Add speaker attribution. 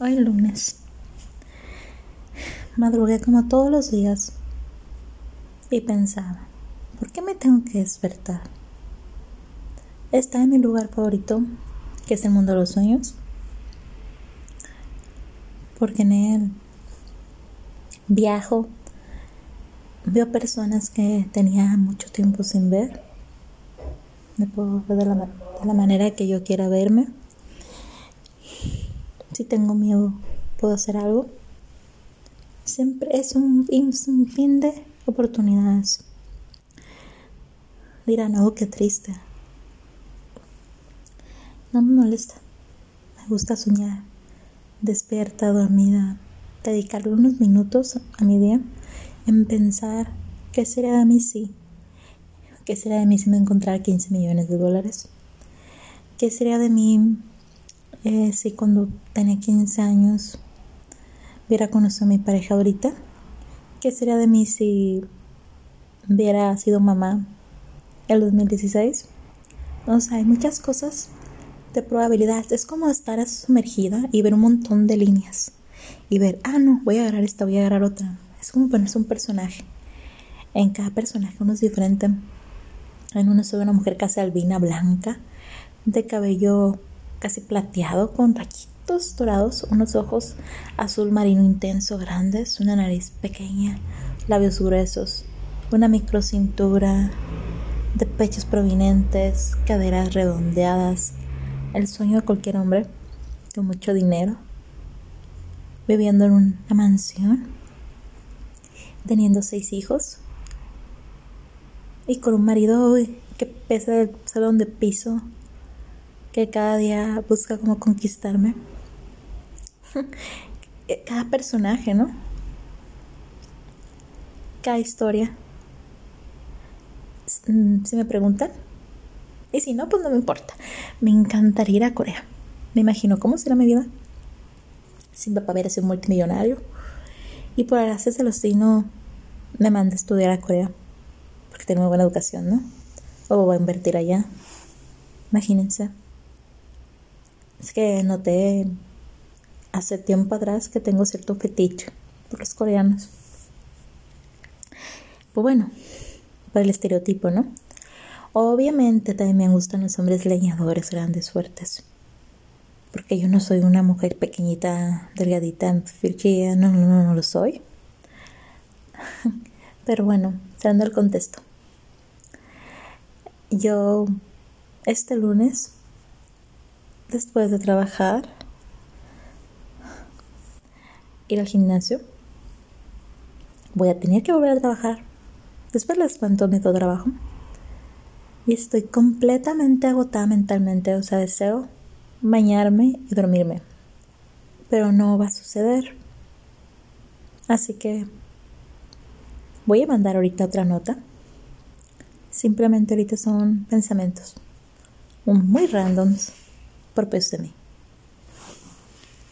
Speaker 1: Hoy lunes. Madrugué como todos los días y pensaba, ¿por qué me tengo que despertar? Está en mi lugar favorito, que es el mundo de los sueños, porque en él viajo, veo personas que tenía mucho tiempo sin ver, me puedo ver de la, de la manera que yo quiera verme si tengo miedo, puedo hacer algo. Siempre es un, fin de oportunidades. Dirán, oh, qué triste. No me molesta. Me gusta soñar. Despierta, dormida. Dedicarle unos minutos a mi día en pensar qué sería de mí si. ¿Qué sería de mí si me encontrara 15 millones de dólares? ¿Qué sería de mí eh, si cuando tenía 15 años hubiera conocido a mi pareja ahorita, ¿qué sería de mí si hubiera sido mamá el 2016? O sea, hay muchas cosas de probabilidad. Es como estar sumergida y ver un montón de líneas. Y ver, ah, no, voy a agarrar esta, voy a agarrar otra. Es como ponerse un personaje. En cada personaje uno es diferente. En uno soy una mujer casi albina, blanca, de cabello casi plateado con rayitos dorados, unos ojos azul marino intenso grandes, una nariz pequeña, labios gruesos, una microcintura de pechos prominentes, caderas redondeadas, el sueño de cualquier hombre con mucho dinero, viviendo en una mansión, teniendo seis hijos y con un marido que pesa el salón de piso que cada día busca como conquistarme. cada personaje, ¿no? Cada historia. Mm, si me preguntan. Y si no, pues no me importa. Me encantaría ir a Corea. Me imagino cómo será mi vida. Si mi papá hubiera sido multimillonario. Y por gracias del destino me manda a estudiar a Corea. Porque tengo muy buena educación, ¿no? O voy a invertir allá. Imagínense. Es que noté hace tiempo atrás que tengo cierto fetiche por los coreanos. Pues bueno, por el estereotipo, ¿no? Obviamente también me gustan los hombres leñadores, grandes, fuertes. Porque yo no soy una mujer pequeñita, delgadita, virgía, no, no, no, no lo soy. Pero bueno, dando el contexto. Yo este lunes después de trabajar, ir al gimnasio. Voy a tener que volver a trabajar. Después les cuento mi trabajo. Y estoy completamente agotada mentalmente. O sea, deseo bañarme y dormirme. Pero no va a suceder. Así que voy a mandar ahorita otra nota. Simplemente ahorita son pensamientos muy randoms por peso de mí.